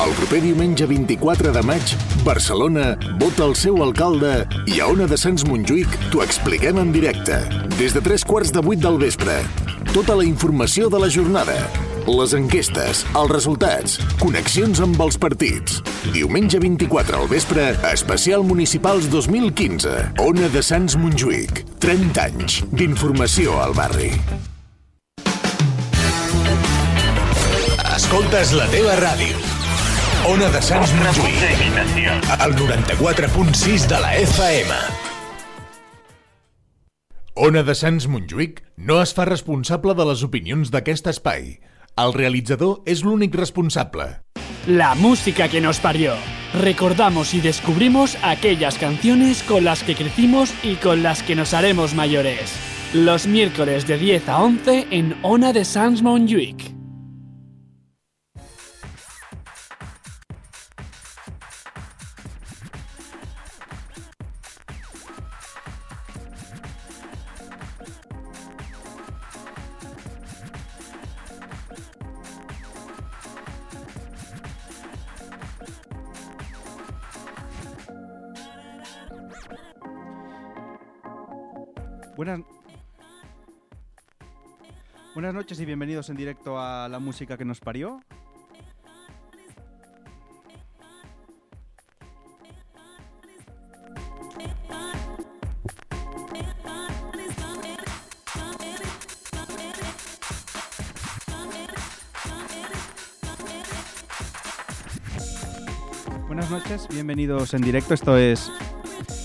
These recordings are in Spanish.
El proper diumenge 24 de maig, Barcelona vota el seu alcalde i a Ona de Sants Montjuïc t'ho expliquem en directe. Des de tres quarts de vuit del vespre. Tota la informació de la jornada. Les enquestes, els resultats, connexions amb els partits. Diumenge 24 al vespre, especial Municipals 2015. Ona de Sants Montjuïc. 30 anys d'informació al barri. Escoltes la teva ràdio. Ona de Sants Montjuïc. El 94.6 de la FM. Ona de Sants Montjuïc no es fa responsable de les opinions d'aquest espai. El realitzador és l'únic responsable. La música que nos parió. Recordamos y descubrimos aquellas canciones con las que crecimos y con las que nos haremos mayores. Los miércoles de 10 a 11 en Ona de Sans Montjuïc. Buenas noches y bienvenidos en directo a la música que nos parió. Buenas noches, bienvenidos en directo. Esto es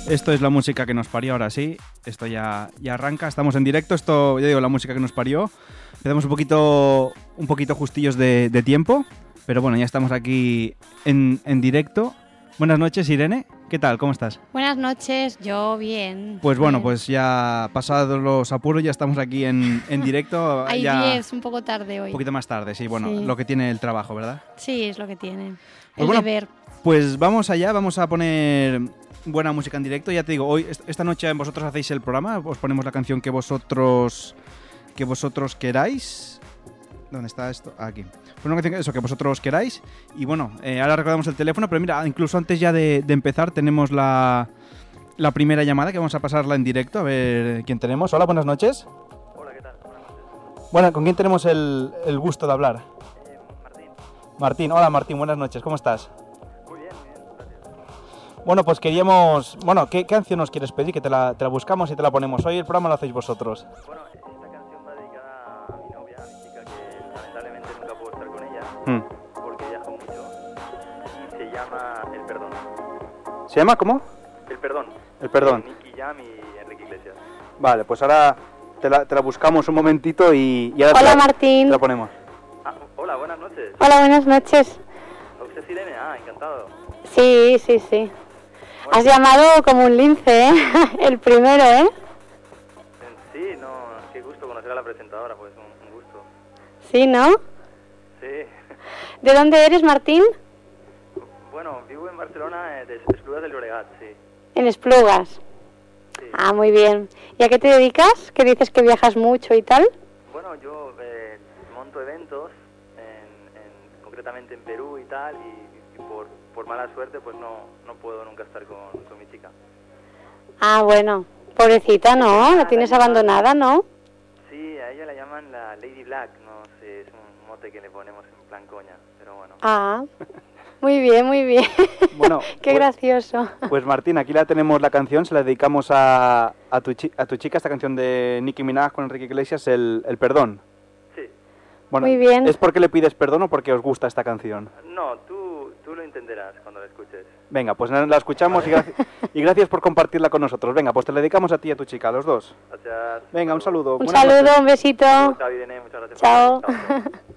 esto es la música que nos parió, ahora sí. Esto ya, ya arranca, estamos en directo. Esto, ya digo, la música que nos parió. Empezamos un poquito, un poquito justillos de, de tiempo, pero bueno, ya estamos aquí en, en directo. Buenas noches, Irene. ¿Qué tal? ¿Cómo estás? Buenas noches, yo bien. Pues bueno, bien. pues ya pasados los apuros, ya estamos aquí en, en directo. Hay ya 10, un poco tarde hoy. un poquito más tarde, sí, bueno, Sí. lo que tiene el trabajo, ¿verdad? Sí, es lo que tiene. Pues El bueno, deber. Pues vamos allá, vamos a poner buena música en directo. Ya te digo, hoy est- esta noche vosotros hacéis el programa, os ponemos la canción que vosotros que vosotros queráis. ¿Dónde está esto? Aquí. Pues una canción que- eso que vosotros queráis. Y bueno, eh, ahora recordamos el teléfono, pero mira, incluso antes ya de, de empezar tenemos la, la primera llamada que vamos a pasarla en directo a ver quién tenemos. Hola, buenas noches. Hola, ¿qué tal? Buenas noches. Bueno, ¿con quién tenemos el, el gusto de hablar? Eh, Martín. Martín, hola Martín, buenas noches, ¿cómo estás? Bueno, pues queríamos. Bueno, ¿qué canción nos quieres pedir? Que te la, te la buscamos y te la ponemos. Hoy el programa lo hacéis vosotros. Bueno, esta canción va dedicada a mi novia, a mi chica, que lamentablemente nunca puedo estar con ella Hmm. porque viaja mucho. Y se llama El Perdón. ¿Se llama cómo? El Perdón. El Perdón. Nicky Jam y Enrique Iglesias. Vale, pues ahora te la, te la buscamos un momentito y, y ahora te Hola la, Martín. te la ponemos. Ah, hola, buenas noches. Hola, buenas noches. ¿Usted es Irene? Ah, encantado. Sí, sí, sí. Bueno, Has llamado como un lince, ¿eh? El primero, ¿eh? Sí, no, qué gusto conocer a la presentadora, pues un, un gusto. Sí, ¿no? Sí. ¿De dónde eres, Martín? Bueno, vivo en Barcelona, eh, de Esplugas del Llobregat, sí. En Esplugas. sí. Ah, muy bien. ¿Y a qué te dedicas? Que dices que viajas mucho y tal. Bueno, yo por, por mala suerte pues no, no puedo nunca estar con, con mi chica. Ah, bueno. Pobrecita, ¿no? La tienes abandonada, ¿no? Sí, a ella la llaman la Lady Black, no sé, es un mote que le ponemos en plan coña, pero bueno. Ah. Muy bien, muy bien. Bueno, Qué pues- gracioso. Pues Martín, aquí la tenemos la canción, se la dedicamos a, a, tu, chi- a tu chica, esta canción de Nicki Minaj con Enrique Iglesias, el, el perdón. Sí, Bueno, Muy bien. ¿Es porque le pides perdón o porque os gusta esta canción? no, tú, tú lo entenderás cuando la escuches. Venga, pues la escuchamos y, graci- y gracias por compartirla con nosotros. Venga, pues te la dedicamos a ti y a tu chica, a los dos. Gracias. Venga, un saludo. Un Buenas saludo, noches. un besito. Chao, Irene, muchas gracias. por Chao. venir. Chao.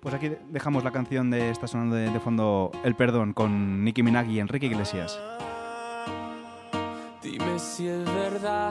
Pues aquí dejamos la canción de está sonando de, de fondo El Perdón con Nicki Minaj y Enrique Iglesias. Dime si es verdad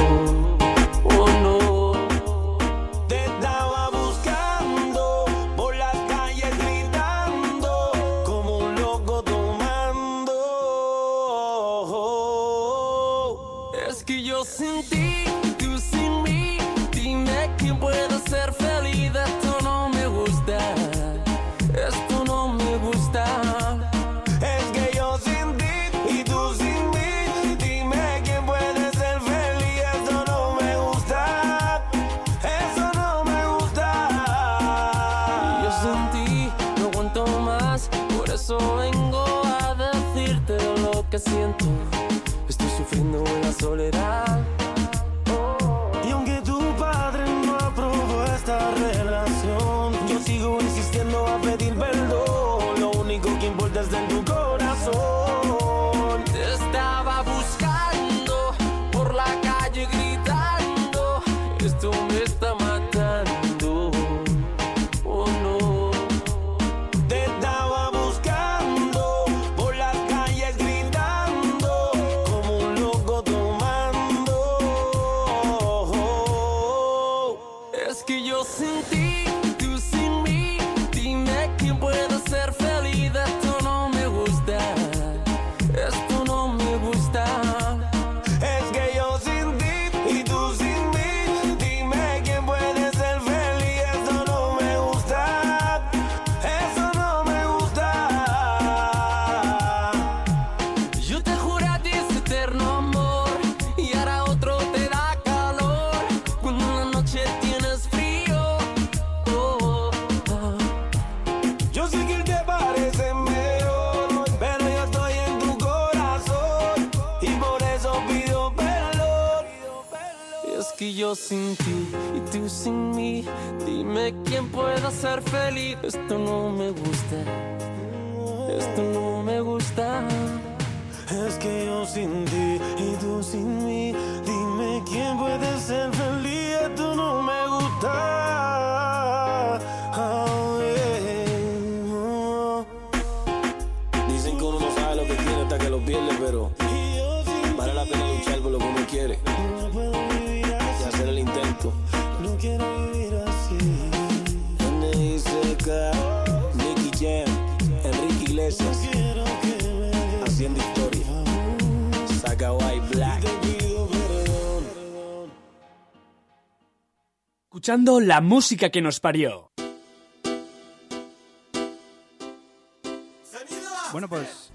Soledad. Ser feliz. Esto no me gusta, esto no me gusta. Es que yo sin ti y tú sin mí, dime quién puede ser feliz. Esto no me gusta. Oh, yeah. Oh. Dicen que uno no sabe lo que tiene hasta que lo pierde, pero vale la pena luchar por lo que uno quiere no puedo vivir y hacer el intento. No quiero. NICK, Nicky Jam, Enrique Iglesias, haciendo historia. Saca White Black. Escuchando la música que nos parió. Bueno, pues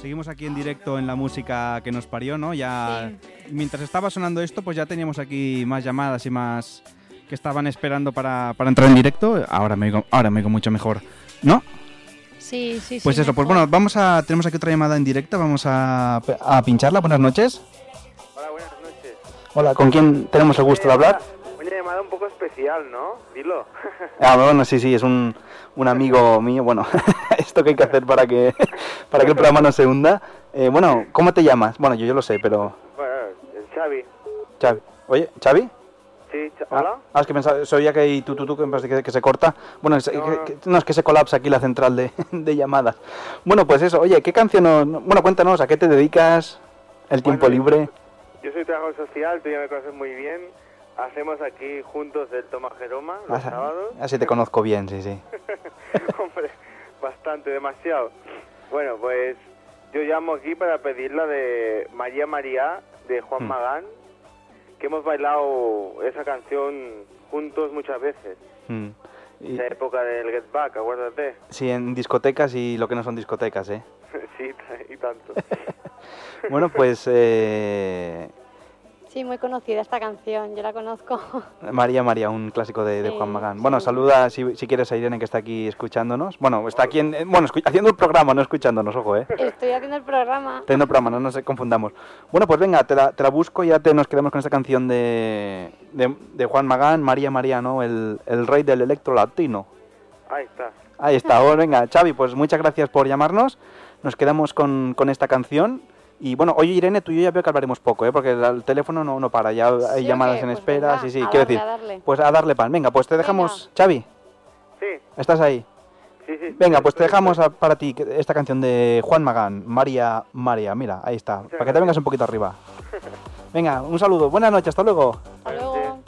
seguimos aquí en directo en la música que nos parió, ¿no? Ya mientras estaba sonando esto, pues ya teníamos aquí más llamadas y más que estaban esperando para, para entrar en directo. Ahora me oigo, ahora me oigo mucho mejor, ¿no? Sí, sí, sí. Pues eso, pues bueno, vamos a tenemos aquí otra llamada en directo, vamos a, a pincharla. Buenas noches. Hola, buenas noches. Hola, ¿con quién tenemos el gusto de hablar? Una llamada un poco especial, ¿no? Dilo. Ah, bueno, sí, sí, es un, un amigo mío. Bueno, esto que hay que hacer para que, para que el programa no se hunda. Eh, bueno, ¿cómo te llamas? Bueno, yo, yo lo sé, pero... bueno, el Xavi. Xavi. Oye, ¿Xavi? Sí, Ah, ¿hola? Ah, es que pensaba, soy ya que hay tú, tú, tú, que, me parece que, que se corta. Bueno, es, No, que- no. que- no, es que se colapsa aquí la central de, de llamadas. Bueno, pues eso, oye, ¿qué canción. Bueno, cuéntanos, ¿a qué te dedicas? ¿El tiempo libre? Yo soy trabajador social, tú ya me conoces muy bien. Hacemos aquí juntos el Toma Jeroma los Ah, sábados. Así te conozco bien, sí, sí. Hombre, bastante, demasiado. Bueno, pues yo llamo aquí para pedir la de María María de Juan Mm. Magán, que hemos bailado esa canción juntos muchas veces. Mm. Y- Esa época del Get Back, acuérdate. sí, en discotecas y lo que no son discotecas, ¿eh? sí, y tanto. Bueno, pues eh, Sí, muy conocida esta canción, yo la conozco. María María, un clásico de, de Sí, Juan Magán. Bueno, sí. saluda si, si quieres a Irene que está aquí escuchándonos. Bueno, está aquí en, bueno, haciendo el programa, no escuchándonos, ojo, ¿eh? Estoy haciendo el programa. Teniendo el programa, no nos confundamos. Bueno, pues venga, te la, te la busco y ya te, nos quedamos con esta canción de, de, de Juan Magán, María María, ¿no? El, el rey del electro latino. Ahí está. Ahí está, bueno, venga, Xavi, pues muchas gracias por llamarnos. Nos quedamos con, con esta canción. Y bueno, oye Irene, tú y yo ya veo que hablaremos poco, ¿eh? porque el, el teléfono no, no para, ya hay ¿Sí o llamadas qué? en Pues espera, venga, sí, sí, a quiero darle, decir. a darle. Pues a darle pan. Venga, pues te dejamos, Xavi, Sí, ¿estás ahí? Sí, sí. Venga, pues te dejamos a- para ti esta canción de Juan Magán, María, María, mira, ahí está, para que te vengas un poquito arriba. Venga, un saludo, buenas noches, hasta luego. Hasta luego.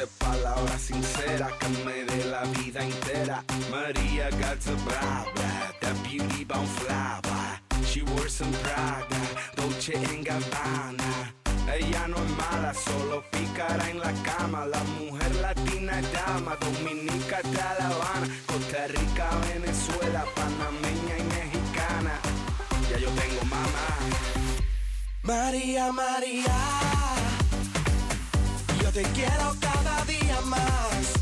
De palabras sinceras, que me dé la vida entera. María got blah blah, that beauty bound. She wears some Prada, Dolce and Gabbana. Ella no es mala, solo pícara en la cama. La mujer latina es dama, dominica hasta La Costa Rica, Venezuela, panameña y mexicana. Ya yo tengo mamá. María, María, te quiero cada día más.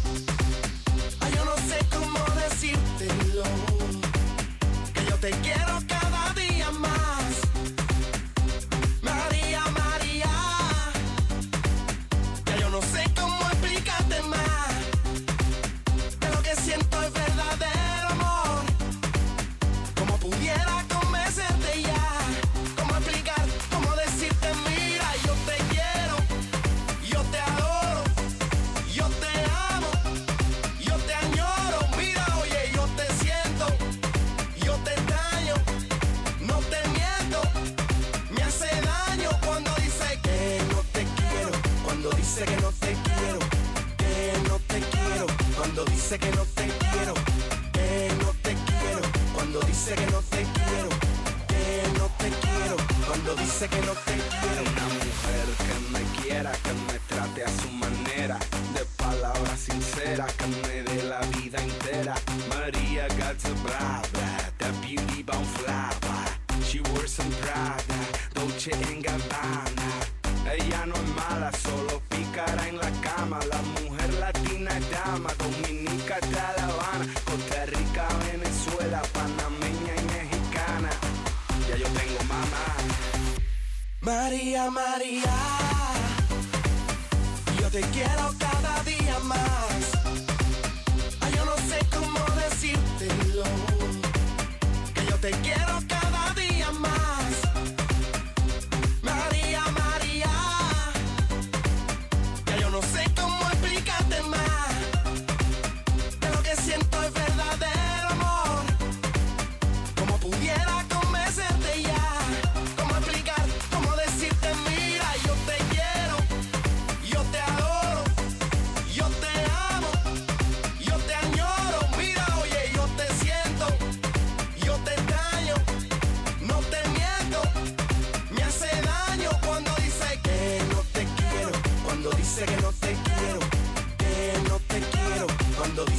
Ay, yo no sé cómo decírtelo, que yo te quiero cada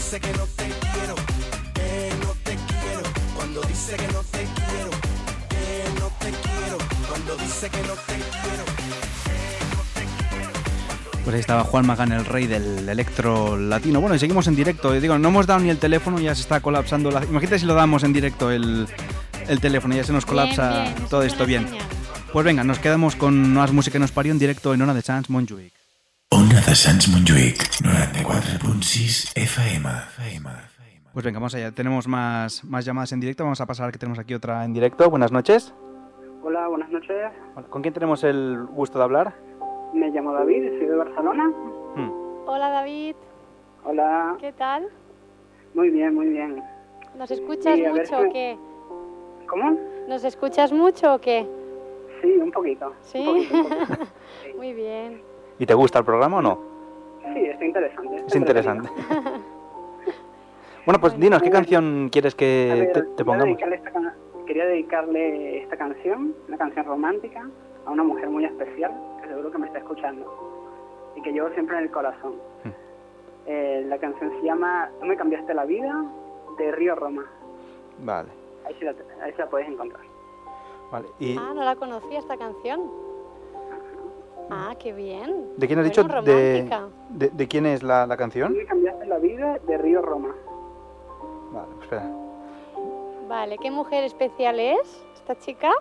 dice que no te quiero, que no te quiero, cuando dice que no te quiero, que no te quiero, cuando dice que no te quiero. Pues ahí estaba Juan Magán, el rey del electro latino. Bueno, y seguimos en directo. Digo, no hemos dado ni el teléfono, ya se está colapsando. La... Imagínate si lo damos en directo el, el teléfono, ya se nos colapsa Bien, bien, eso todo es esto bien. señal. Pues venga, nos quedamos con más música que nos parió en directo en Ona de Sans Montjuic. Ona de Sants Montjuïc, 94.6 FM. Pues venga, vamos allá. Tenemos más, más llamadas en directo. Vamos a pasar que tenemos aquí otra en directo. Buenas noches. Hola, buenas noches. Hola, ¿Con quién tenemos el gusto de hablar? Me llamo David, soy de Barcelona. Hmm. Hola David, Hola, ¿qué tal? muy bien, muy bien. ¿Nos escuchas Sí, mucho si- o qué? ¿Cómo? ¿Nos escuchas mucho o qué? Sí, un poquito. ¿Sí? Un poquito, un poquito. Muy bien. ¿Y te gusta el programa o no? Sí, está interesante. está Es interesante. Bueno, pues dinos, ¿qué canción quieres que ver, te, te quería pongamos? dedicarle esta can- quería dedicarle esta canción, una canción romántica, a una mujer muy especial, que seguro que me está escuchando, y que llevo siempre en el corazón. Hmm. Eh, la canción se llama Tú me cambiaste la vida, de Río Roma. Vale, Ahí sí la, ahí sí la puedes encontrar. vale. ¿Y Ah, no la conocía esta canción. Ah, qué bien. de quién has Bueno, dicho? De, de, de quién es la, la canción? me cambiaste la vida, de Río Roma. Vale, pues espera. Vale, ¿qué mujer especial es esta chica?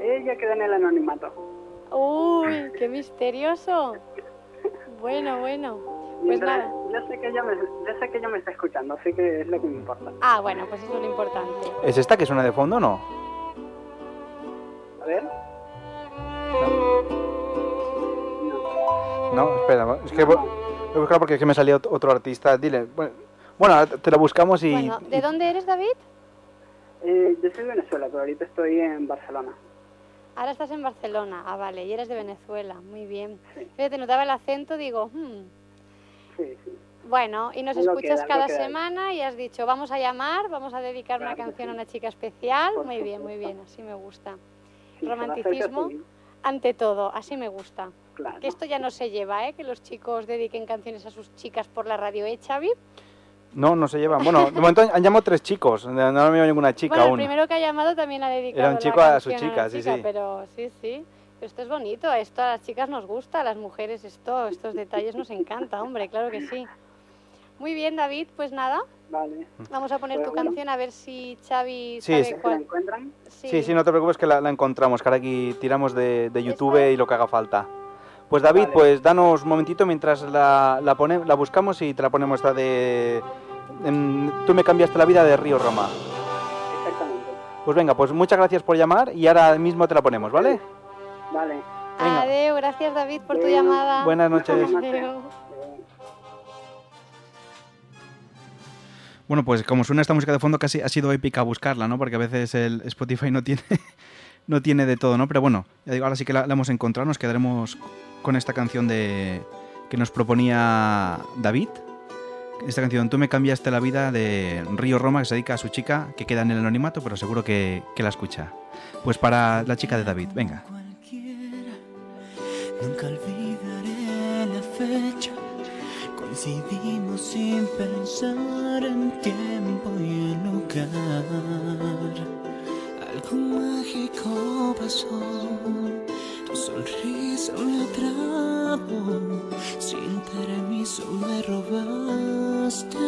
Ella queda en el anonimato. Uy, qué misterioso. Bueno, bueno. Mientras- nada. Yo sé, que ella me, yo sé que ella me está escuchando, así que es lo que me importa. Ah, bueno, pues eso es lo importante. ¿Es esta que suena de fondo o no? A ver. No, espera, es que voy voy a buscar porque es que me salía ot- otro artista. Dile, bueno, te lo buscamos y... Bueno, ¿de dónde eres, David? Eh, yo soy de Venezuela, pero ahorita estoy en Barcelona. Ahora estás en Barcelona. Ah, vale, y eres de Venezuela. Muy bien. Fíjate, notaba el acento, digo, hmm. Sí, sí. Bueno, y nos escuchas queda, cada semana y has dicho, vamos a llamar, vamos a dedicar una Claro canción a sí. una chica especial. Por Muy bien, muy bien, así me gusta. Sí, se va a hacer Romanticismo. Ante todo, así me gusta. Claro. Que esto ya no se lleva, ¿eh? Que los chicos dediquen canciones a sus chicas por la radio, ¿eh, Xavi? No, no se llevan. Bueno, de momento han llamado tres chicos, no me ha ninguna chica bueno, el aún. primero que ha llamado también ha dedicado Era un la chico a su chica, la sí, chica, sí. Pero sí, sí. Pero esto es bonito, esto a las chicas nos gusta, a las mujeres esto, estos detalles nos encanta, hombre, claro que sí. Muy bien, David, pues nada, Vale. vamos a poner Pues tu bueno. canción a ver si Xavi Sí, sabe sí. ¿Se la cuál. encuentran? Sí, sí, no te preocupes que la, la encontramos, que ahora aquí tiramos de, de YouTube y lo que haga falta. Pues David, Vale. pues danos un momentito mientras la, la, pone- la buscamos y te la ponemos esta de... em, Tú me cambiaste la vida de Río Roma. Exactamente. Pues venga, pues muchas gracias por llamar y ahora mismo te la ponemos, ¿vale? Vale. Venga. Adeu, gracias David por tu llamada. Buenas noches. Adeu. Bueno, pues como suena esta música de fondo, casi ha sido épica buscarla, ¿no? Porque a veces el Spotify no tiene, no tiene de todo, ¿no? Pero bueno, ya digo, ahora sí que la, la hemos encontrado, nos quedaremos con esta canción de que nos proponía David. Esta canción, Tú me cambiaste la vida de Río Roma, que se dedica a su chica, que queda en el anonimato, pero seguro que, que la escucha. Pues para la chica de David, venga. Nunca olvidaré la fecha. Coincidimos sin en tiempo y en lugar. Algo mágico pasó. Tu sonrisa me atrapó. Sin permiso me robaste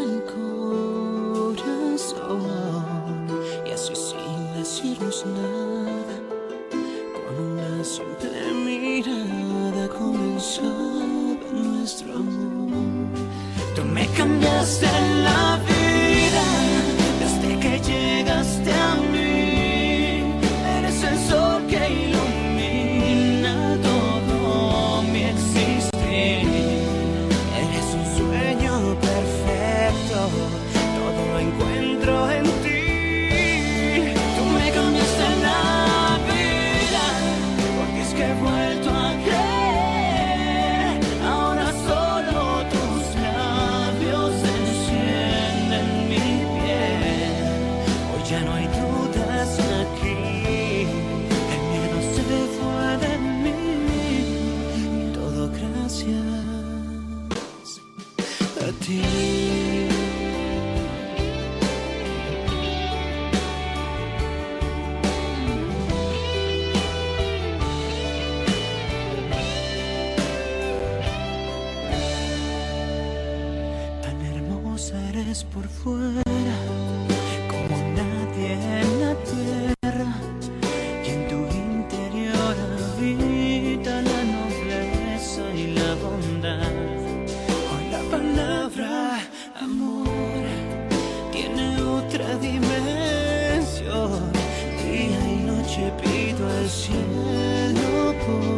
people.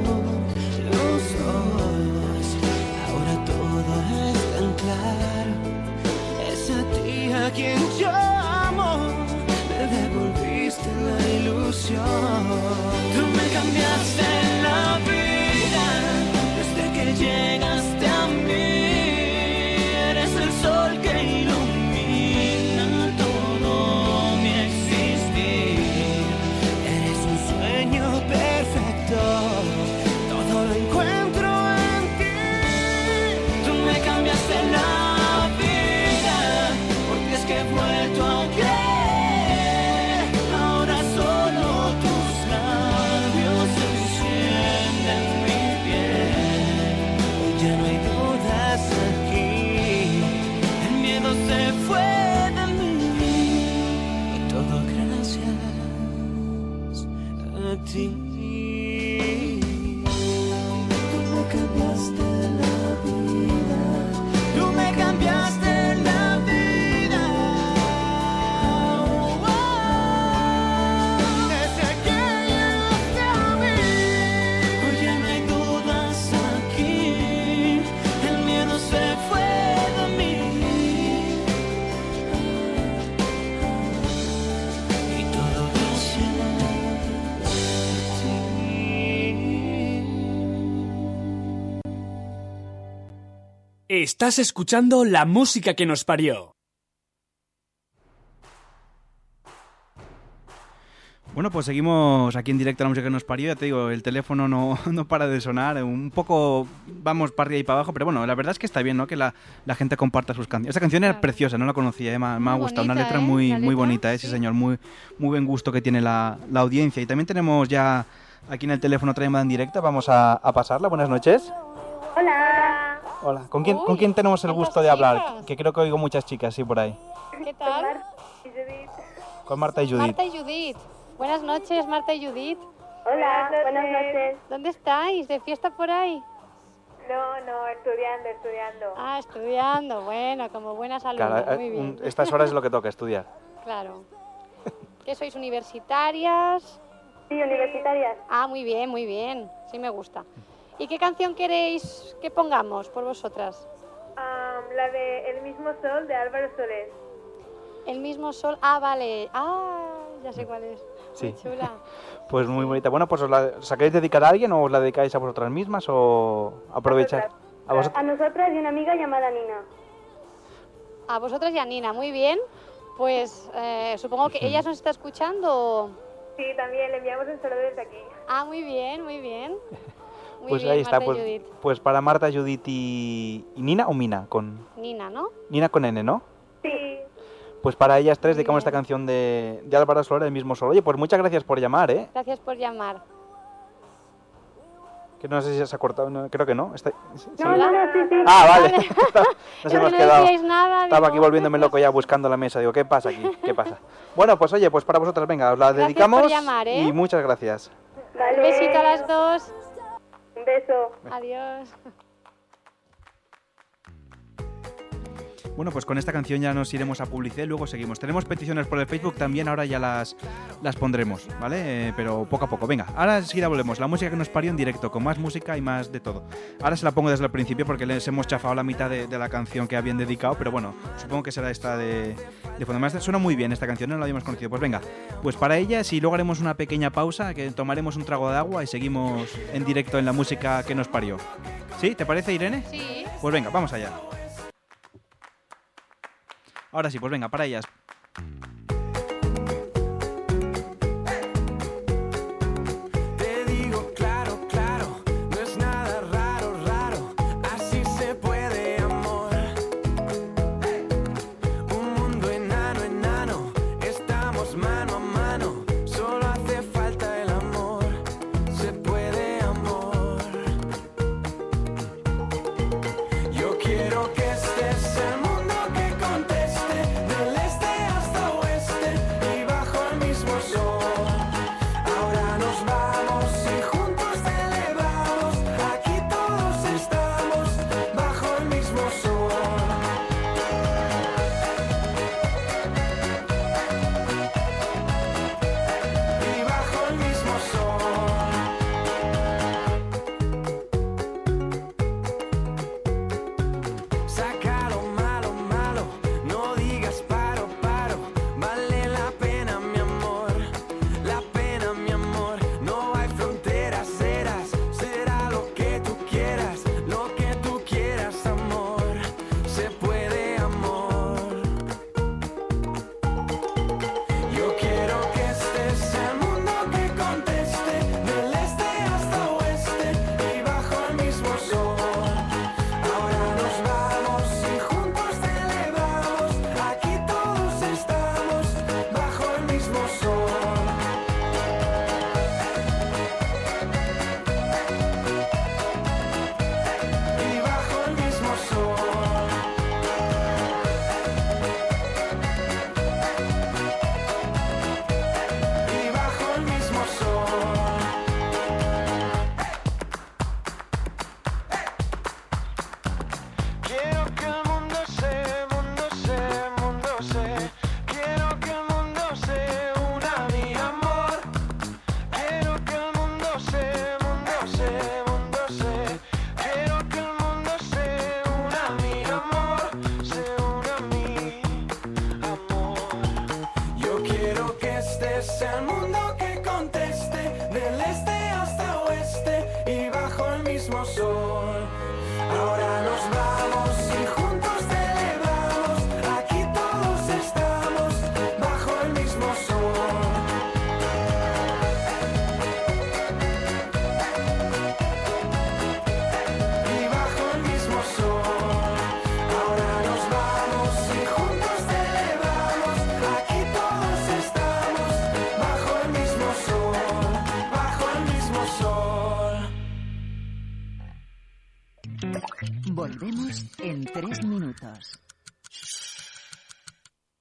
Estás escuchando la música que nos parió. Bueno, pues seguimos aquí en directo a la música que nos parió. Ya te digo, el teléfono no, no para de sonar. Un poco vamos para arriba y para abajo, pero bueno, la verdad es que está bien, ¿no? Que la, la gente comparta sus canciones. Esta canción era preciosa, no la conocía, ¿eh? me, ha- me ha Muy gustado. Una letra ¿eh? muy, muy bonita, ¿eh? Sí, señor. Muy, muy buen gusto que tiene la, la audiencia. Y también tenemos ya aquí en el teléfono otra llamada en directa. Vamos a, a pasarla. Buenas noches. Hola. ¿Con quién, ¿con Uy, quién tenemos el ¿cuántas gusto de hablar? chicas? Que creo que oigo muchas chicas, sí, por ahí. ¿Qué tal? Con Marta y Judith. Marta y Judith. Buenas noches, Marta y Judith. Hola, buenas noches. ¿Dónde estáis? ¿De fiesta por ahí? No, no, estudiando, estudiando. Ah, estudiando. Bueno, como buenas Claro, alumnas. eh, Muy bien. un- estas horas es lo que toca estudiar. Claro. ¿Qué sois universitarias? Sí, universitarias. Ah, muy bien, muy bien. Sí me gusta. ¿Y qué canción queréis que pongamos por vosotras? Am, la de El mismo sol de Álvaro Soler. El mismo sol. Ah, vale. Ah, ya sé cuál es. Sí. Muy chula. Pues muy bonita. Bueno, pues os la, ¿os la queréis dedicar a alguien o os la dedicáis a vosotras mismas o aprovechar? A vosotras. A nosotras y una amiga llamada Nina. A vosotras y a Nina, muy bien. Pues eh, supongo que ella nos está escuchando. Sí, también le enviamos un saludo desde aquí. Ah, muy bien, muy bien. Muy Pues bien, ahí está. Marta Pues, pues para Marta, Judith y, y Nina o Mina con Nina, ¿no? Nina con N, ¿no? Sí. Pues para ellas tres dedicamos esta canción de, de Álvaro Soler, el mismo solo. Oye, pues muchas gracias por llamar, ¿eh? Gracias por llamar. Que no sé si se ha cortado, no, creo que no. Está- ¿sí? No, no, no, sí, sí. Ah, vale. no Es se que hemos no quedado. nada, Estaba digo, aquí volviéndome loco ya buscando la mesa. Digo, ¿qué pasa aquí? ¿Qué pasa? Bueno, pues oye, pues para vosotras, venga, os la Gracias dedicamos. por llamar, ¿eh? Y muchas gracias. Un besito a las dos. Un beso. Adiós. Bueno, pues con esta canción ya nos iremos a publicidad y luego seguimos. Tenemos peticiones por el Facebook también, ahora ya las, las pondremos, ¿vale? Eh, pero poco a poco. Venga, ahora enseguida volvemos. La música que nos parió en directo, con más música y más de todo. Ahora se la pongo desde el principio porque les hemos chafado la mitad de, de la canción que habían dedicado, pero bueno, supongo que será esta de, de fondo. Además, suena muy bien esta canción, no la habíamos conocido. Pues venga, pues para ellas y luego haremos una pequeña pausa, que tomaremos un trago de agua y seguimos en directo en la música que nos parió. ¿Sí? ¿Te parece, Irene? Sí. Pues venga, vamos allá. Ahora sí, pues venga, para ellas.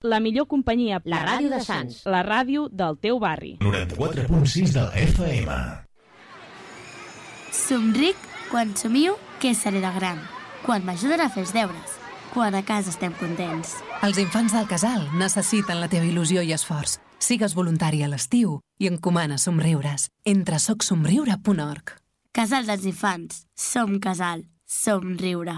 La millor companyia. La ràdio de Sants. La ràdio del teu barri. 94.6 de la FM. Somric quan somiu que seré de gran. Quan m'ajuden a fer els deures. Quan a casa estem contents. Els infants del casal necessiten la teva il·lusió i esforç. Sigues voluntari a l'estiu i encomana somriures. Entra a socsomriure.org. Casal dels infants. Som casal. Som riure.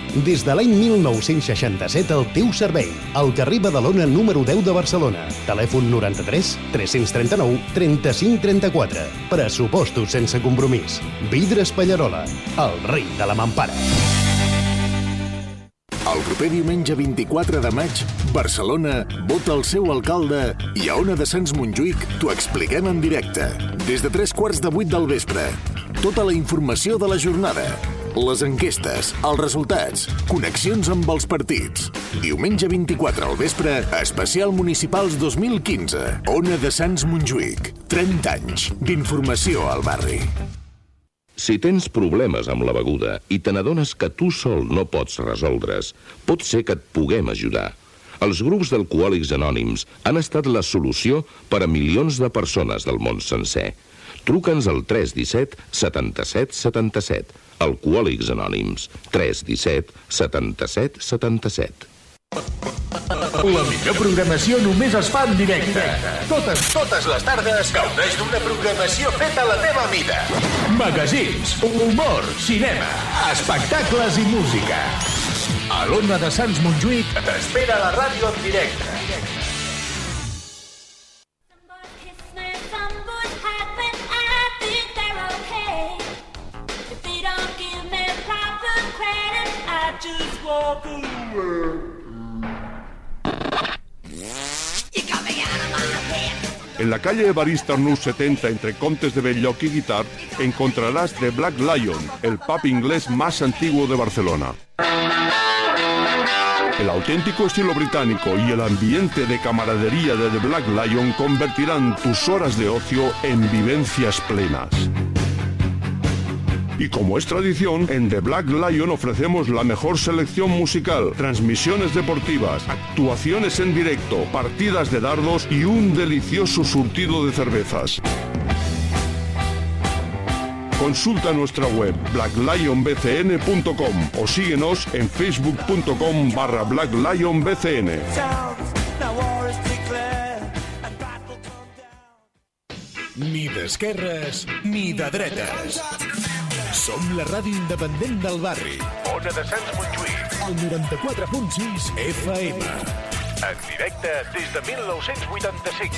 Des de l'any 1967 al teu servei. Al carrer Badalona número 10 de Barcelona. Telèfon 93 339 35 34. Pressupostos sense compromís. Vidres Pallarola, el rei de la mampara. El proper diumenge 24 de maig, Barcelona vota el seu alcalde i a Ona de Sants Montjuïc t'ho expliquem en directe. Des de tres quarts de vuit del vespre. Tota la informació de la jornada. Les enquestes, els resultats, connexions amb els partits. Diumenge 24 al vespre, especial Municipals 2015. Ona de Sants Montjuïc. 30 anys d'informació al barri. Si tens problemes amb la beguda i te n'adones que tu sol no pots resoldre's, pot ser que et puguem ajudar. Els grups d'alcohòlics anònims han estat la solució per a milions de persones del món sencer. Truca'ns al 317 77 77. Alcohòlics Anònims. 317 77 77. La millor programació només es fa en directe. Totes, totes les tardes gaudeix d'una programació feta a la teva mida. Magazins, humor, cinema, espectacles i música. A l'Ona de Sants Montjuïc t'espera la ràdio en directe. En la calle Evarista Arnús 70 entre Contes de Belloc y Guitar encontrarás The Black Lion, el pub inglés más antiguo de Barcelona. El auténtico estilo británico y el ambiente de camaradería de The Black Lion convertirán tus horas de ocio en vivencias plenas. Y como es tradición, en The Black Lion ofrecemos la mejor selección musical, transmisiones deportivas, actuaciones en directo, partidas de dardos y un delicioso surtido de cervezas. Consulta nuestra web blacklionbcn.com o síguenos en facebook.com barra blacklionbcn. Ni d'esquerres ni de. Som la ràdio independent del barri. Ona de Sants Montjuïc. El 94.6 FM. En directe des de 1985.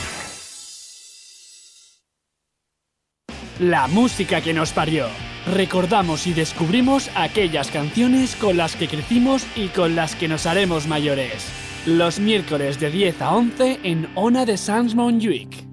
La música que nos parió. Recordamos y descubrimos aquellas canciones con las que crecimos y con las que nos haremos mayores. Los miércoles de 10 a 11 en Ona de Sans Montjuïc.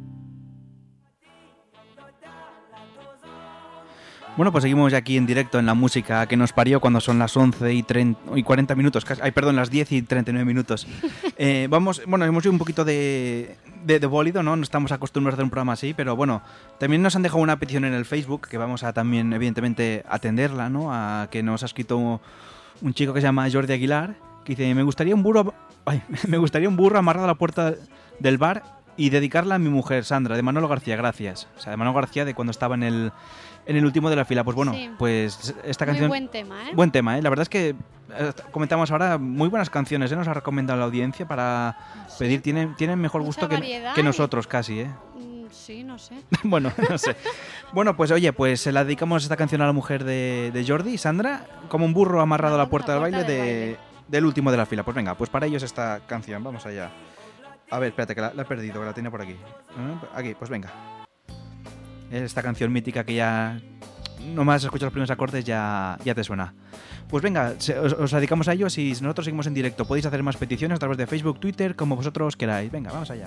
Bueno, pues seguimos aquí en directo en la música que nos parió cuando son las 11 y, 30, y 40 minutos. casi- Ay, perdón, las 10 y 39 minutos. Eh, vamos, bueno, hemos ido un poquito de, de, de bólido, ¿no? No estamos acostumbrados a hacer un programa así, pero bueno, también nos han dejado una petición en el Facebook que vamos a también, evidentemente, atenderla, ¿no? A que nos ha escrito un chico que se llama Jordi Aguilar, que dice, me gustaría un burro, ay, me gustaría un burro amarrado a la puerta del bar y dedicarla a mi mujer, Sandra, de Manolo García, gracias. O sea, de Manolo García de cuando estaba en el, en el último de la fila. Pues bueno, Sí. pues esta Muy canción... buen tema, ¿eh? Buen tema, ¿eh? La verdad es que eh, comentamos ahora muy buenas canciones, ¿eh? Nos ha recomendado la audiencia para pedir. Tienen, tienen mejor gusto que, que nosotros casi, ¿eh? Mm, Sí, no sé. bueno, no sé. Bueno, pues oye, pues se la dedicamos esta canción a la mujer de, de Jordi, Sandra, como un burro amarrado a la puerta del baile, puerta del de- del último de la fila. Pues venga, pues para ellos esta canción, vamos allá. A ver, espérate, que la, la he perdido, que la tenía por aquí. Ah, Aquí, pues venga. Esta canción mítica que ya nomás escuchas los primeros acordes ya, ya te suena. Pues venga, os, os dedicamos a ellos y nosotros seguimos en directo. Podéis hacer más peticiones a través de Facebook, Twitter, como vosotros queráis. Venga, vamos allá.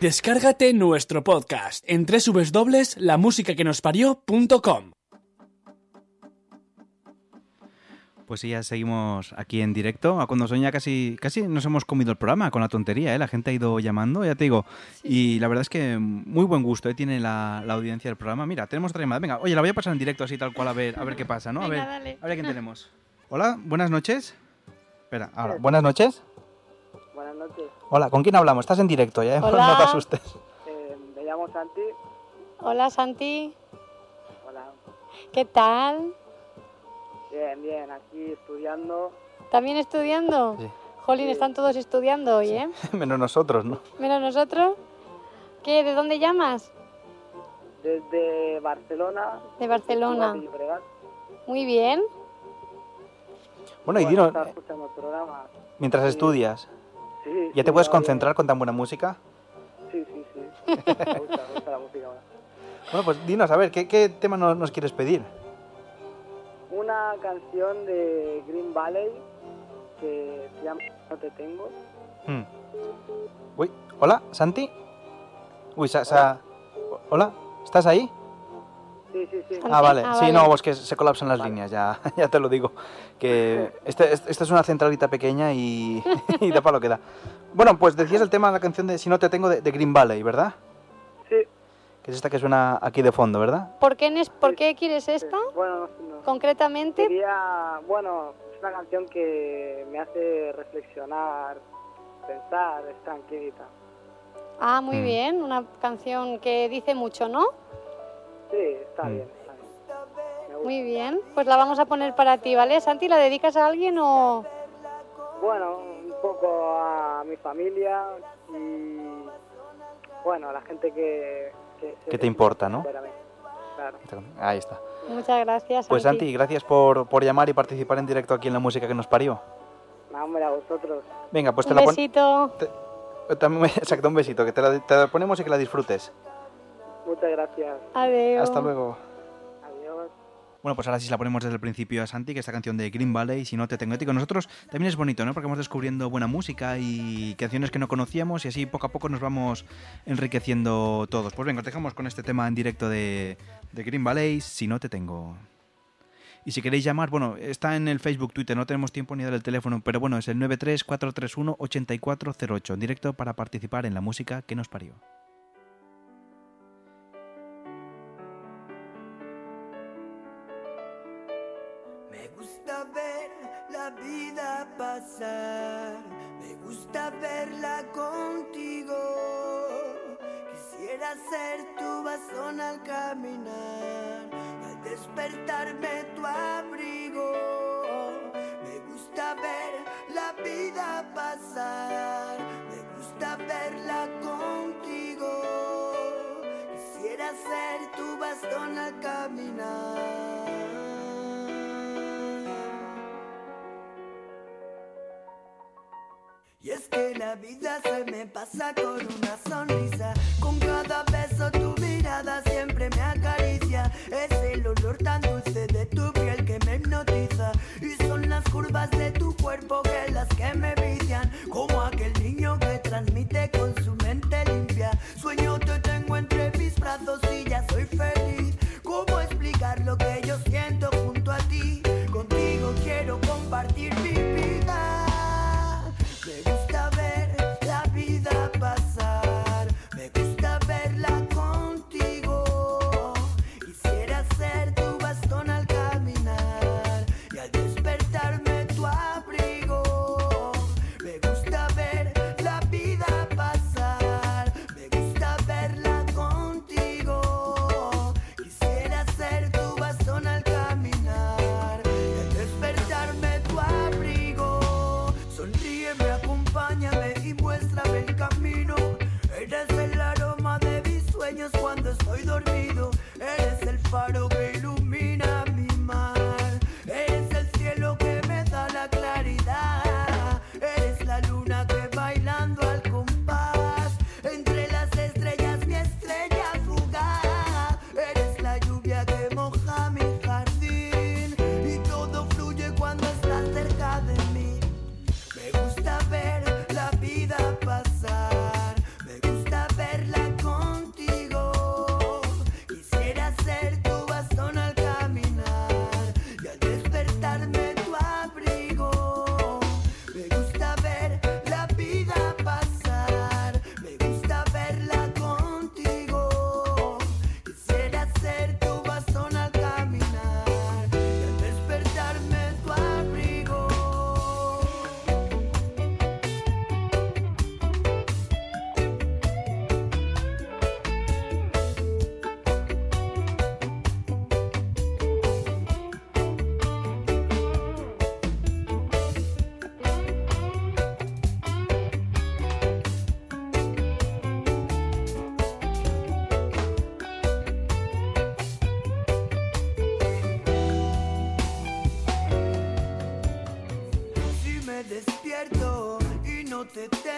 Descárgate nuestro podcast en www.lamusicaquenosparió.com. Pues sí, ya seguimos aquí en directo. A cuando son ya casi, casi nos hemos comido el programa con la tontería, ¿eh? La gente ha ido llamando, ya te digo. Y la verdad es que muy buen gusto, ¿eh? Tiene la, la audiencia del programa. Mira, tenemos otra llamada. Venga, oye, la voy a pasar en directo así tal cual a ver, a ver qué pasa, ¿no? A Venga, ver, dale. a ver quién tenemos. Hola, buenas noches. Espera, ahora, buenas noches. Buenas noches. Hola, ¿con quién hablamos? Estás en directo, ya, ¿eh? Hola. no te asustes. Eh, me llamo Santi. Hola Santi, Hola. ¿qué tal? Bien, bien. Aquí estudiando. ¿También estudiando? Sí. Jolín, están todos estudiando hoy, ¿eh? Menos nosotros, ¿no? Menos nosotros. ¿Qué? ¿De dónde llamas? Desde Barcelona. De Barcelona. De. Muy bien. Bueno, y Bueno, dinos, mientras Sí. estudias, Sí, ¿ya te puedes concentrar con tan buena música? Sí, sí, sí. Me gusta, me gusta la música. ahora. Bueno, pues dinos, a ver, ¿qué, qué tema nos, nos quieres pedir? Una canción de Green Valley que se llama No te tengo. Hmm. Uy, hola, Santi. Uy, sa- sa- hola, ¿estás ahí? Sí, sí, sí. Ah, vale. Sí, no, pues que se colapsan las líneas, ya, ya te lo digo. Que este- este- esta es una centralita pequeña y, y da para lo que da. Bueno, pues decías el tema de la canción de Si no te tengo de, de Green Valley, ¿verdad? Sí. Que es esta que suena aquí de fondo, ¿verdad? ¿Por qué, nes- ¿por qué quieres esta? Bueno, no. Concretamente. Quería, bueno, es una canción que me hace reflexionar, pensar, es tranquilita. Ah, Mm. muy bien. Una canción que dice mucho, ¿no? Sí, está Mm. bien, está bien. Muy bien. Pues la vamos a poner para ti, ¿vale? Santi, ¿la dedicas a alguien o...? Bueno, un poco a mi familia y, bueno, a la gente que... Que, te importa, ¿no? Claro. Ahí está. Muchas gracias. Pues Santi. Gracias por, por llamar y participar en directo aquí en la música que nos parió. No, hombre, a vosotros. Venga, pues te Un la pon- besito. Exacto, un besito, que te la, te la ponemos y que la disfrutes. Muchas gracias. Adiós. Hasta luego. Adiós. Bueno, pues ahora sí se la ponemos desde el principio a Santi, que esta canción de Green Valley, Si no te tengo ético. Nosotros también es bonito, ¿no? Porque vamos descubriendo buena música y canciones que no conocíamos y así poco a poco nos vamos enriqueciendo todos. Pues venga, os dejamos con este tema en directo de, de Green Valley, Si no te tengo. Y si queréis llamar, bueno, está en el Facebook, Twitter, no tenemos tiempo ni dar el teléfono, pero bueno, es el 93431-8408, en directo para participar en la música que nos parió. Me gusta verla contigo. Quisiera ser tu bastón al caminar al despertarme tu abrigo. Me gusta ver la vida pasar, me gusta verla contigo. Quisiera ser tu bastón al caminar. Que la vida se me pasa con una sonrisa. Con cada beso tu mirada siempre me acaricia. Es el olor tan dulce de tu piel que me hipnotiza. Y son las curvas de tu cuerpo que las que me vician. Como aquel niño que transmite con su mente limpia. Sueño te tengo entre mis brazos y ya soy feliz. Y no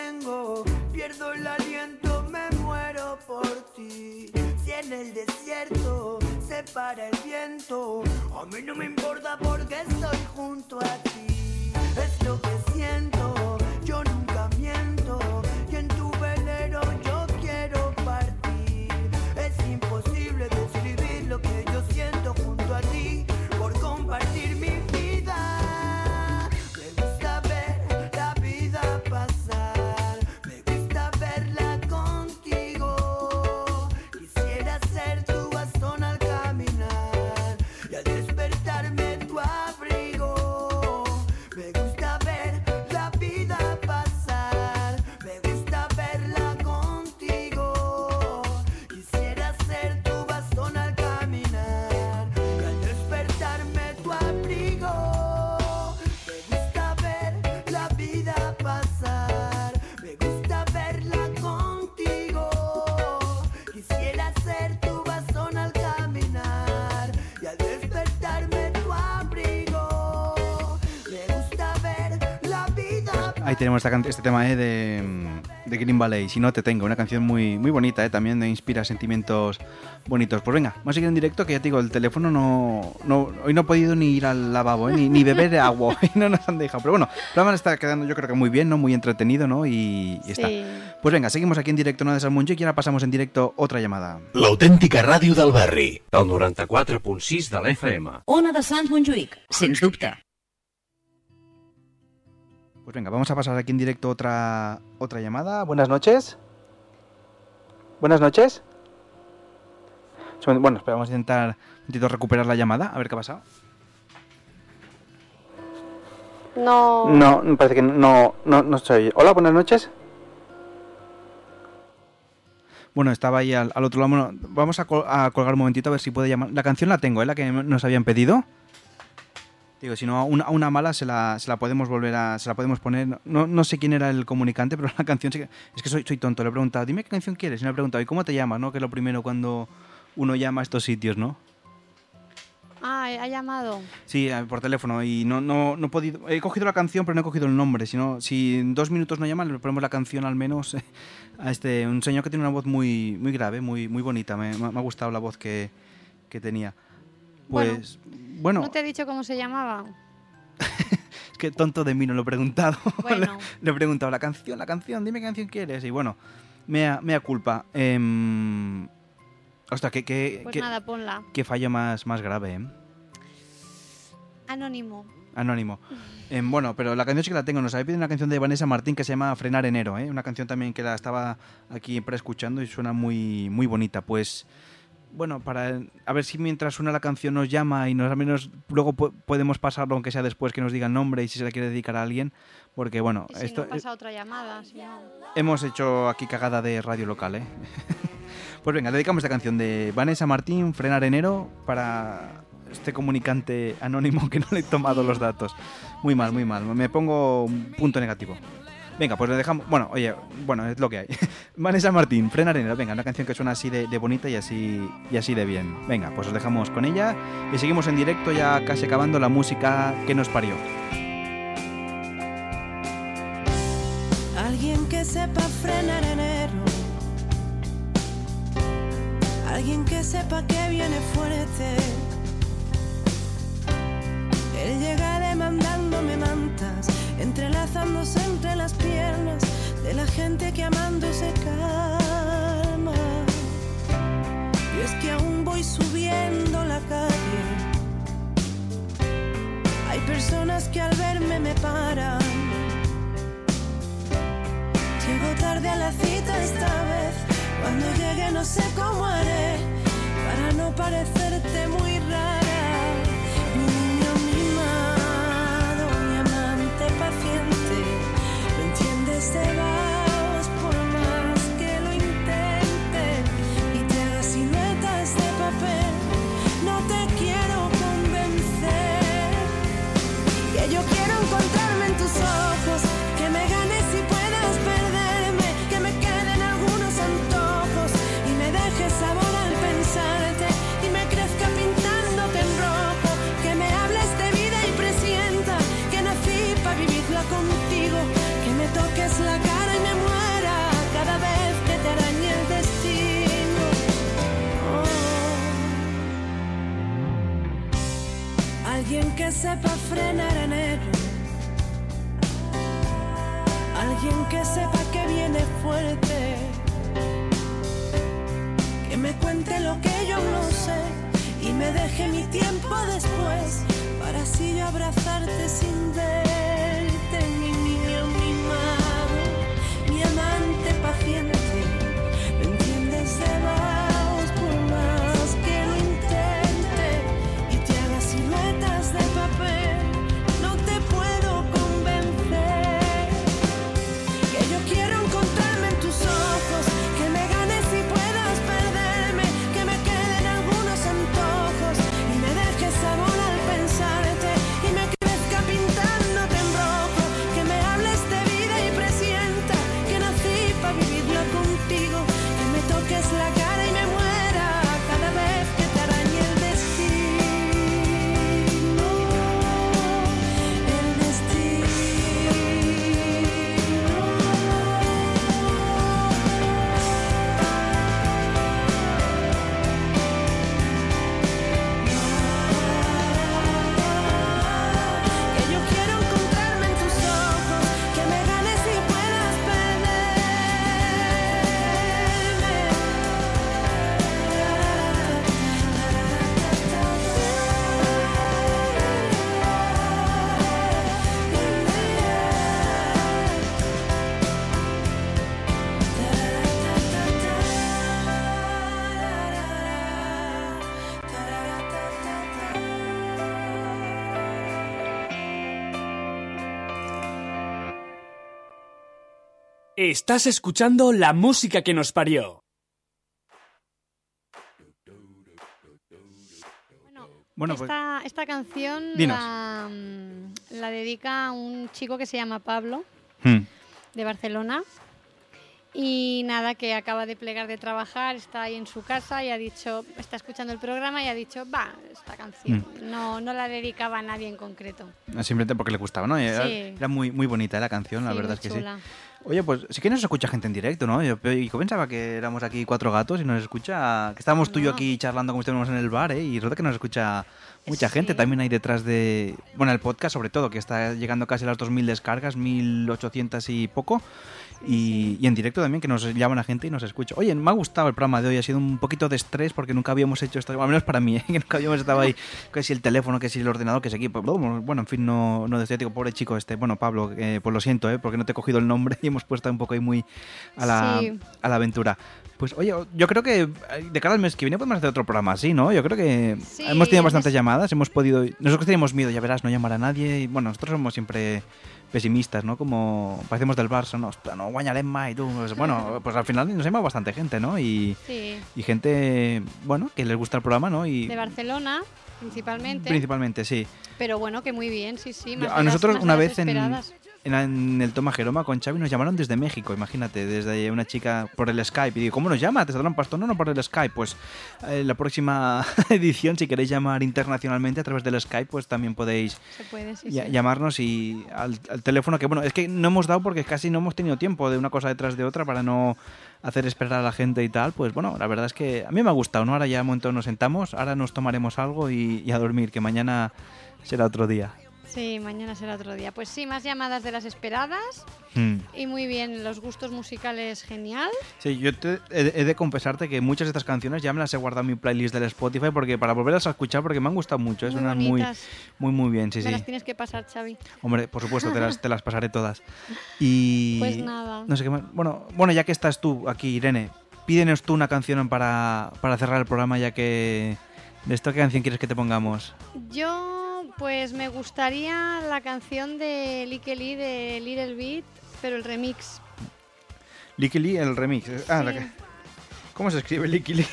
tenemos esta este tema eh, de, de Green Valley, Si no te tengo, una canción muy, muy bonita, eh, también inspira sentimientos bonitos. Pues venga, vamos a seguir en directo, que ya te digo, el teléfono no, no hoy no he podido ni ir al lavabo, eh, ni, ni beber agua, hoy no nos han dejado. Pero bueno, el programa está quedando yo creo que muy bien, ¿no? Muy entretenido, ¿no? Y, y está. Sí. Pues venga, seguimos aquí en directo, no de Salmonjo, y ahora pasamos en directo otra llamada. L'autèntica ràdio del barri. El 94.6 de l'FM. Ona de Sants Montjuïc, sens dubte. Pues venga, vamos a pasar aquí en directo otra, otra llamada. Buenas noches. Buenas noches. Bueno, espera, vamos a intentar momentito recuperar la llamada, a ver qué ha pasado. No. No, me parece que no, no, no oye. Hola, buenas noches. Bueno, estaba ahí al, al otro lado. Bueno, vamos a, col- a colgar un momentito a ver si puede llamar. La canción la tengo, ¿eh? La que nos habían pedido. Digo, si no, a una, una mala se la, se la podemos volver a. Se la podemos poner. No, no sé quién era el comunicante, pero la canción. Es que soy, soy tonto. Le he preguntado, dime qué canción quieres. Y me he preguntado, ¿y cómo te llamas? ¿No? Que es lo primero cuando uno llama a estos sitios, ¿no? Ah, ha llamado. Sí, eh, por teléfono. Y no, no, no he podido. He cogido la canción, pero no he cogido el nombre. Si, no, si en dos minutos no llaman, le ponemos la canción al menos a este. Un señor que tiene una voz muy, muy grave, muy, muy bonita. Me, me ha gustado la voz que, que tenía. Bueno. Pues. Bueno, ¿No te he dicho cómo se llamaba? es que tonto de mí no lo he preguntado. Bueno. le he preguntado la canción, la canción, dime qué canción quieres. Y bueno, mea, mea culpa. Eh, ostras, qué, qué, Pues qué- nada, ponla. qué fallo más, más grave, ¿eh? Anónimo. Anónimo. Em, bueno, pero la canción sí que la tengo. Nos había pedido una canción de Vanessa Martín que se llama Frenar Enero, ¿eh? Una canción también que la estaba aquí preescuchando y suena muy, muy bonita. Pues, bueno, para a ver si mientras suena la canción nos llama y nos al menos luego po- podemos pasarlo, aunque sea después que nos diga el nombre y si se la quiere dedicar a alguien. Porque, bueno, si esto no pasa otra llamada, si no. hemos hecho aquí cagada de radio local, ¿eh? pues venga, dedicamos esta canción de Vanessa Martín, Frenar Enero, para este comunicante anónimo que no le he tomado los datos. Muy mal, muy mal. Me pongo un punto negativo. Venga, pues le dejamos. Bueno, oye, bueno, es lo que hay. Vanessa Martín, Frenar Enero. Venga, una canción que suena así de, de bonita y así, y así de bien. Venga, pues os dejamos con ella y seguimos en directo ya casi acabando la música que nos parió. Alguien que sepa frenar enero. Alguien que sepa que viene fuerte. Él llega demandándome mantas, entrelazándose entre las piernas de la gente que amando se calma. Y es que aún voy subiendo la calle. Hay personas que al verme me paran. Llego tarde a la cita esta vez. Cuando llegue no sé cómo haré para no parecerte muy rara. Amante paciente. Sepa frenar enero. Alguien que sepa que viene fuerte. Que me cuente lo que yo no sé y me deje mi tiempo después para así abrazarte sin verte. Estás escuchando la música que nos parió. Bueno, pues esta, esta canción la, mm, la dedica a un chico que se llama Pablo, hmm, de Barcelona. Y nada, que acaba de plegar de trabajar, está ahí en su casa y ha dicho, está escuchando el programa y ha dicho, va, esta canción. No, no la dedicaba a nadie en concreto. simplemente porque le gustaba, ¿no? Era, Sí. era muy, muy bonita la canción, la Sí, verdad muy es que chula. sí. Oye, pues sí que nos escucha gente en directo, ¿no? Yo, yo pensaba que éramos aquí cuatro gatos y nos escucha... Que estábamos tú y yo aquí charlando como si estuviéramos en el bar, ¿eh? Y resulta que nos escucha mucha gente. También hay detrás de... Bueno, el podcast sobre todo, que está llegando casi a las 2.000 descargas, 1.800 y poco. Y, y en directo también, que nos llama la gente y nos escucha. Oye, me ha gustado el programa de hoy, ha sido un poquito de estrés porque nunca habíamos hecho esto, al menos para mí, ¿eh? que nunca habíamos estado ahí, que si el teléfono, que si el ordenador, que si aquí, bueno, en fin, no, no digo, pobre chico este, bueno, Pablo, eh, pues lo siento, ¿eh? porque no te he cogido el nombre y hemos puesto un poco ahí muy a la, Sí. a la aventura. Pues oye, yo creo que eh, de cara al mes que viene podemos hacer otro programa así, ¿no? Yo creo que Sí, hemos tenido en bastantes es- llamadas, hemos podido... Nosotros teníamos miedo, ya verás, no llamar a nadie. Y bueno, nosotros somos siempre pesimistas, ¿no? Como parecemos del Barça, ¿no? No guañarem más y tú. Pues, bueno, pues al final nos llama bastante gente, ¿no? Y, Sí. y gente, bueno, que les gusta el programa, ¿no? Y De Barcelona, principalmente. principalmente, sí. Pero bueno, que muy bien, sí, sí. Más a las- nosotros más una vez en. En, el Toma Jeroma con Xavi nos llamaron desde México, imagínate, desde una chica por el Skype. Y digo, ¿cómo nos llama? ¿Te saldrá un pastor? No, no, por el Skype. Pues eh, la próxima edición, si queréis llamar internacionalmente a través del Skype, pues también podéis Se puede, sí, ya- sí. llamarnos y al, al teléfono, que bueno, es que no hemos dado porque casi no hemos tenido tiempo de una cosa detrás de otra para no hacer esperar a la gente y tal. Pues bueno, la verdad es que a mí me ha gustado, ¿no? Ahora ya un momento nos sentamos, ahora nos tomaremos algo y, y a dormir, que mañana será otro día. Sí, mañana será otro día. Pues sí, más llamadas de las esperadas. Hmm. Y muy bien, los gustos musicales genial. Sí, yo te- he, he de confesarte que muchas de estas canciones ya me las he guardado en mi playlist del Spotify porque para volverlas a escuchar porque me han gustado mucho, es Muy muy, muy muy bien, sí, Me sí. las tienes que pasar, Xavi. Hombre, por supuesto, te las, te las pasaré todas. Y Pues nada. No sé qué más. Bueno, bueno, ya que estás tú aquí, Irene, pídenos tú una canción para, para cerrar el programa ya que de esto qué canción quieres que te pongamos. Yo, pues me gustaría la canción de Licky Lee de Little Beat, pero el remix. Licky Lee, el remix. Ah, la que- ¿Cómo se escribe Licky Lee?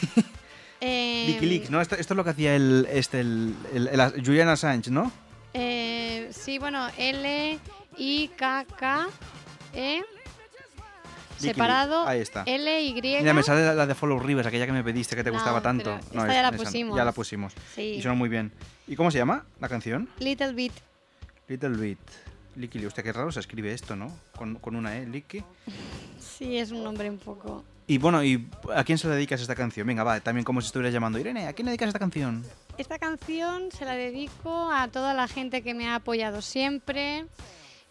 Eh, Licky Leaks, ¿no? Esto, esto es lo que hacía el, este, el, el- el- Julian Assange, ¿no? eh, sí, bueno, L, Separado, ahí está. L, Y. Mira, me sale la, la de Follow Rivers, aquella que me pediste que te No, gustaba tanto. esta ya la pusimos. Ya la pusimos. Sí. Y sonó muy bien. ¿Y cómo se llama la canción? Little Beat. Little Bit. Licky. Hostia, qué raro se escribe esto, ¿no? Con, con una E, Licky. Sí, es un nombre un poco. Y bueno, ¿y a quién se le dedicas esta canción? Venga, va, también como si estuvieras llamando. Irene, ¿a quién le dedicas esta canción? Esta canción se la dedico a toda la gente que me ha apoyado siempre,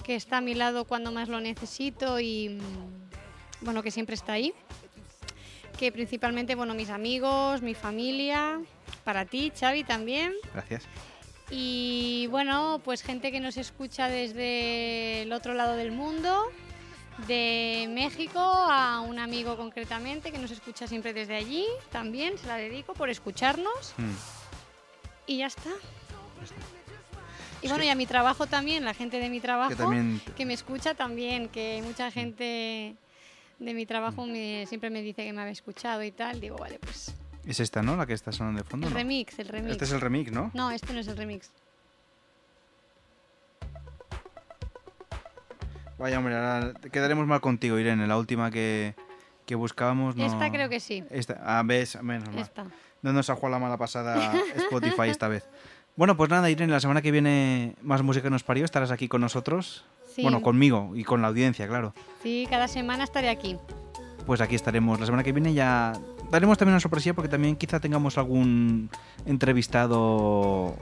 que está a mi lado cuando más lo necesito y bueno, que siempre está ahí. Que principalmente, bueno, mis amigos, mi familia, para ti, Xavi también. Gracias. Y bueno, pues gente que nos escucha desde el otro lado del mundo, de México a un amigo concretamente que nos escucha siempre desde allí, también se la dedico por escucharnos. Hmm. Y ya está. Y bueno, y a mi trabajo también, la gente de mi trabajo que, también- me escucha también, que mucha gente de mi trabajo me, siempre me dice que me había escuchado y tal. Digo, vale, pues Es esta, ¿no? La que está sonando de fondo. el ¿no? remix, el remix. Este es el remix, ¿no? No, este no es el remix. Vaya, hombre, ahora quedaremos mal contigo, Irene. La última que, que buscábamos no... Esta creo que sí. Esta, ah, ves, menos mal. Esta. No nos ha jugado la mala pasada Spotify esta vez. Bueno, pues nada, Irene, la semana que viene más música nos parió. Estarás aquí con nosotros. Sí. Bueno, conmigo y con la audiencia, claro. Sí, cada semana estaré aquí. Pues aquí estaremos. La semana que viene ya daremos también una sorpresilla porque también quizá tengamos algún entrevistado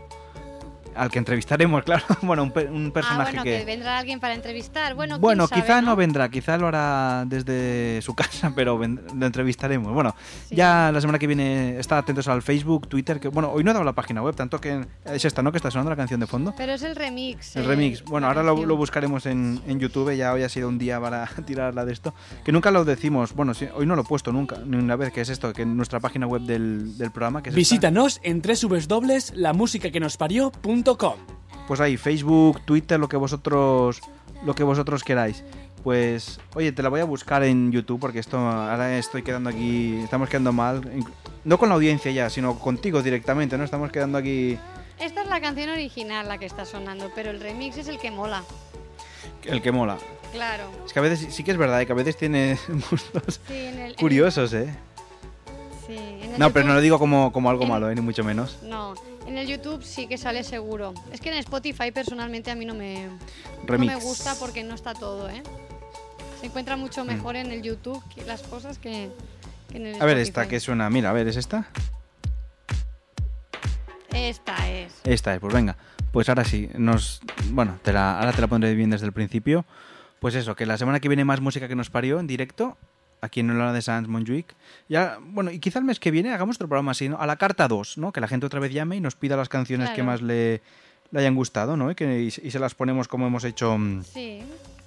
al que entrevistaremos, claro. Bueno, un, pe- un Ah, personaje bueno, que... que... vendrá alguien para entrevistar. Bueno, Bueno, sabe, quizá no? ¿no? vendrá, quizá lo hará desde su casa, pero lo entrevistaremos. Bueno, ya la semana que viene está atentos al Facebook, Twitter, que bueno, hoy no he dado la página web, tanto que es esta, ¿no? Que está sonando la canción de fondo. Pero es el remix. El eh, remix. Bueno, ahora lo, lo buscaremos en, en YouTube. Ya hoy ha sido un día para tirarla de esto. Que nunca lo decimos. Bueno, sí, hoy no lo he puesto nunca, ni una vez. Que es esto, que en nuestra página web del, del programa. Que es esta, Visítanos en www.lamusicaquenospario.com. pues ahí, Facebook, Twitter, lo que vosotros, lo que vosotros queráis. Pues, oye, te la voy a buscar en YouTube porque esto ahora estoy quedando aquí, estamos quedando mal, no con la audiencia ya, sino contigo directamente, ¿no? Estamos quedando aquí Esta es la canción original la que está sonando, pero el remix es el que mola. el que mola. Claro. Es que a veces sí que es verdad, ¿eh? que a veces tiene gustos Sí, en el- en- curiosos, ¿eh? Sí, en el No, pero no lo digo como, como algo en- malo, ¿eh? ni mucho menos. No, en el YouTube sí que sale seguro. Es que en Spotify personalmente a mí no me, no me gusta porque no está todo, ¿eh? Se encuentra mucho Mm. mejor en el YouTube que las cosas que, que en el A ver, esta que suena, mira, a ver, ¿es esta? Esta es. Esta es, pues venga. Pues ahora sí, nos. Bueno, te la, ahora te la pondré bien desde el principio. Pues eso, que la semana que viene más música que nos parió en directo, aquí en la de Sans Montjuic. Ya, bueno, y quizá el mes que viene hagamos otro programa así, ¿no? A la carta 2, ¿no? Que la gente otra vez llame y nos pida las canciones que más le, le hayan gustado, ¿no? Y, que, y, se- y se las ponemos como hemos hecho mm, Sí,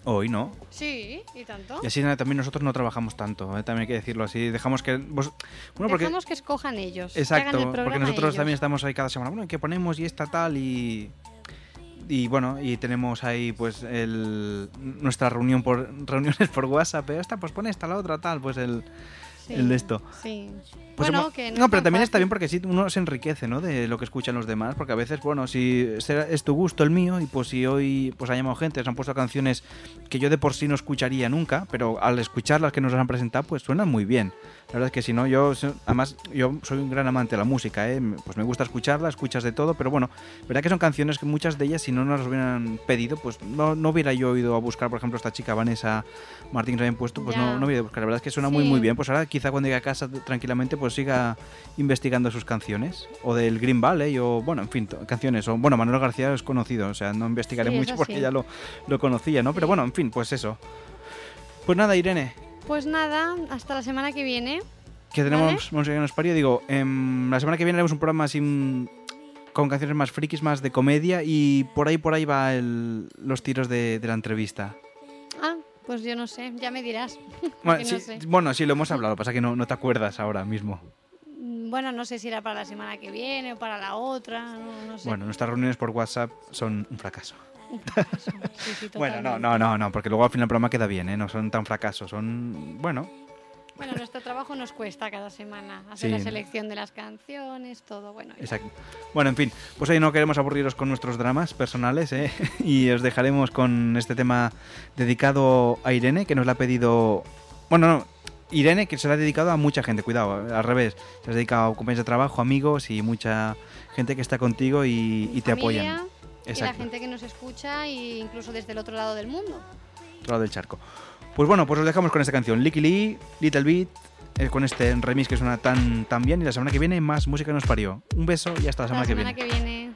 hoy, ¿no? sí, y tanto. Y así también nosotros no trabajamos tanto, ¿eh? también hay que decirlo así. Dejamos que. vos- bueno, porque. Dejamos que escojan ellos. que hagan Exacto, el porque nosotros ellos. también estamos ahí cada semana. Bueno, ¿qué ponemos? Y esta tal y. Y bueno, y tenemos ahí pues el, nuestra reunión por reuniones por WhatsApp. ¿eh? Esta, pues pone esta, la otra, tal, pues el, Sí, el de esto. Sí. Pues bueno, hemos- que no, es pero también está bien porque sí uno se enriquece, ¿no? De lo que escuchan los demás, porque a veces, bueno, si es tu gusto el mío y pues si hoy pues ha llamado gente, se han puesto canciones que yo de por sí no escucharía nunca, pero al escuchar las que nos han presentado, pues suenan muy bien. La verdad es que si no, yo además yo soy un gran amante de la música, ¿eh? Pues me gusta escucharla, escuchas de todo, pero bueno, verdad que son canciones que muchas de ellas si no nos las hubieran pedido, pues no, no hubiera yo ido a buscar, por ejemplo, esta chica Vanessa Martín que habían puesto, pues Ya. no, no hubiera ido a buscar. La verdad es que suena muy Sí. muy bien. Pues ahora quizá cuando llegue a casa tranquilamente pues siga investigando sus canciones. O del Green Valley o bueno, en fin, canciones. O bueno, Manuel García es conocido, o sea, no investigaré Sí, mucho porque ya lo, lo conocía, ¿no? Pero bueno, en fin, pues eso. Pues nada, Irene, Pues nada, hasta la semana que viene. que tenemos música que nos parió. Digo, em, la semana que viene haremos un programa así mm, con canciones más frikis, más de comedia y por ahí por ahí va el- los tiros de, de la entrevista. Pues yo no sé, ya me dirás. Bueno, sí, no sé. bueno, sí, lo hemos hablado, pasa que no, no te acuerdas ahora mismo. Mm, Bueno, no sé si era para la semana que viene o para la otra, no, no sé. Bueno, nuestras reuniones por WhatsApp son un fracaso. Sí, sí, Bueno, no, no, no, no, porque luego al final el programa queda bien, ¿eh? No son tan fracasos, son, bueno, Bueno, nuestro trabajo nos cuesta cada semana hacer la Sí. selección de las canciones, todo, bueno. ya. exacto. Bueno, en fin, pues hoy no queremos aburriros con nuestros dramas personales, ¿eh? Y os dejaremos con este tema dedicado a Irene, que nos la ha pedido, bueno, no, Irene, que se la ha dedicado a mucha gente, cuidado, al revés, se la ha dedicado a compañeros de trabajo, amigos y mucha gente que está contigo y, y te Familia apoyan. Y la Exacto. gente que nos escucha e incluso desde el otro lado del mundo. otro lado del charco. Pues bueno, pues os dejamos con esta canción, Licky Lee, Little Beat, eh, con este remix que suena tan, tan bien y la semana que viene más música nos parió. Un beso y hasta la semana, la semana viene. que viene.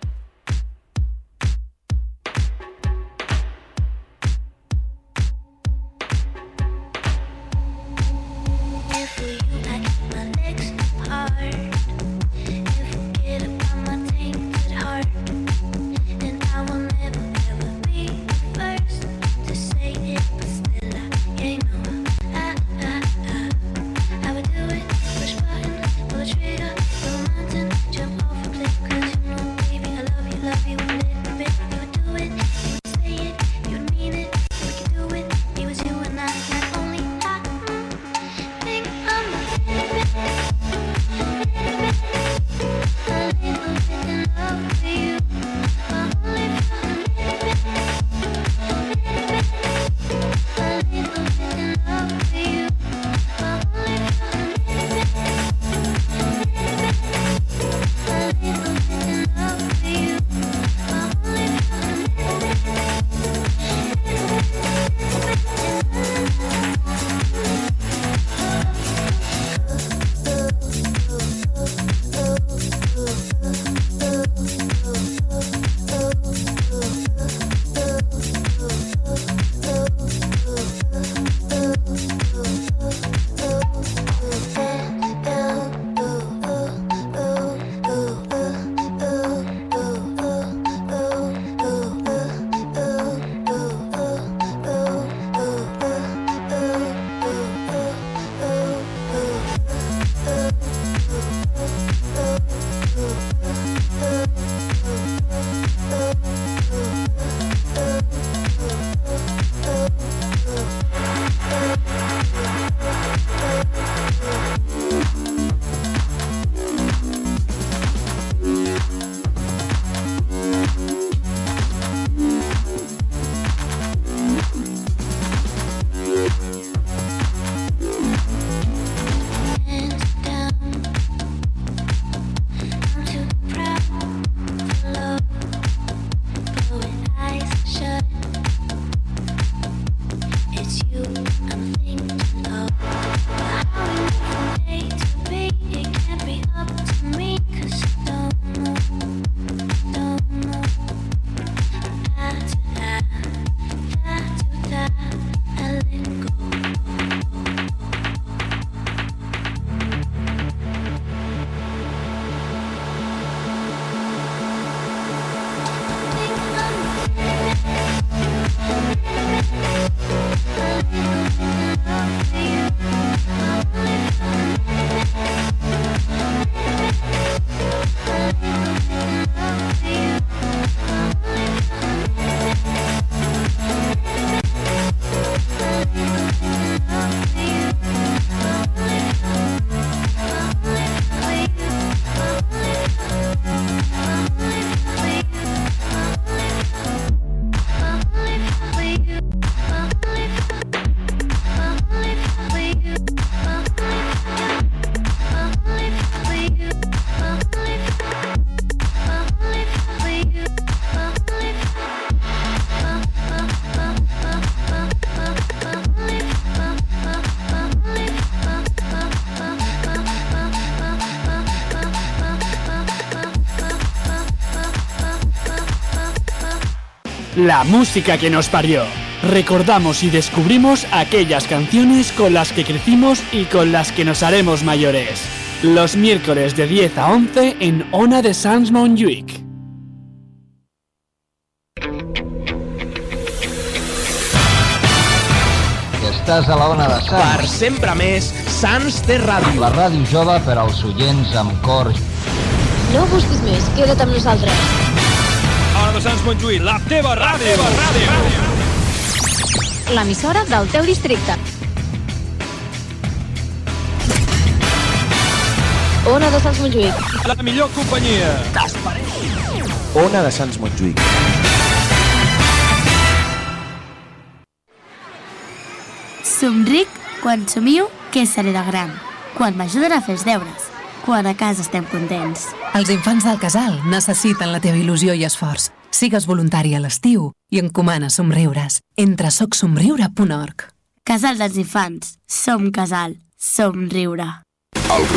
La música que nos parió. Recordamos y descubrimos aquellas canciones con las que crecimos y con las que nos haremos mayores. Los miércoles de 10 a 11 en Ona de Sans Montjuic. Estàs a la ona de Sants. Per sempre més, Sants té ràdio. La ràdio jove per als oients amb cor. No busquis més, queda't amb nosaltres. Sants Montjuïc, la teva ràdio. La teva ràdio. L'emissora del teu districte. Ona de Sants Montjuïc. La millor companyia. T'esperem. Ona de Sants Montjuïc. Somric quan somiu que seré de gran, quan m'ajuden a fer els deures, quan a casa estem contents. Els infants del casal necessiten la teva il·lusió i esforç. Sigues voluntari a l'estiu i encomana somriures. Entra a socsomriure.org. Casal dels infants. Som casal. Som riure. El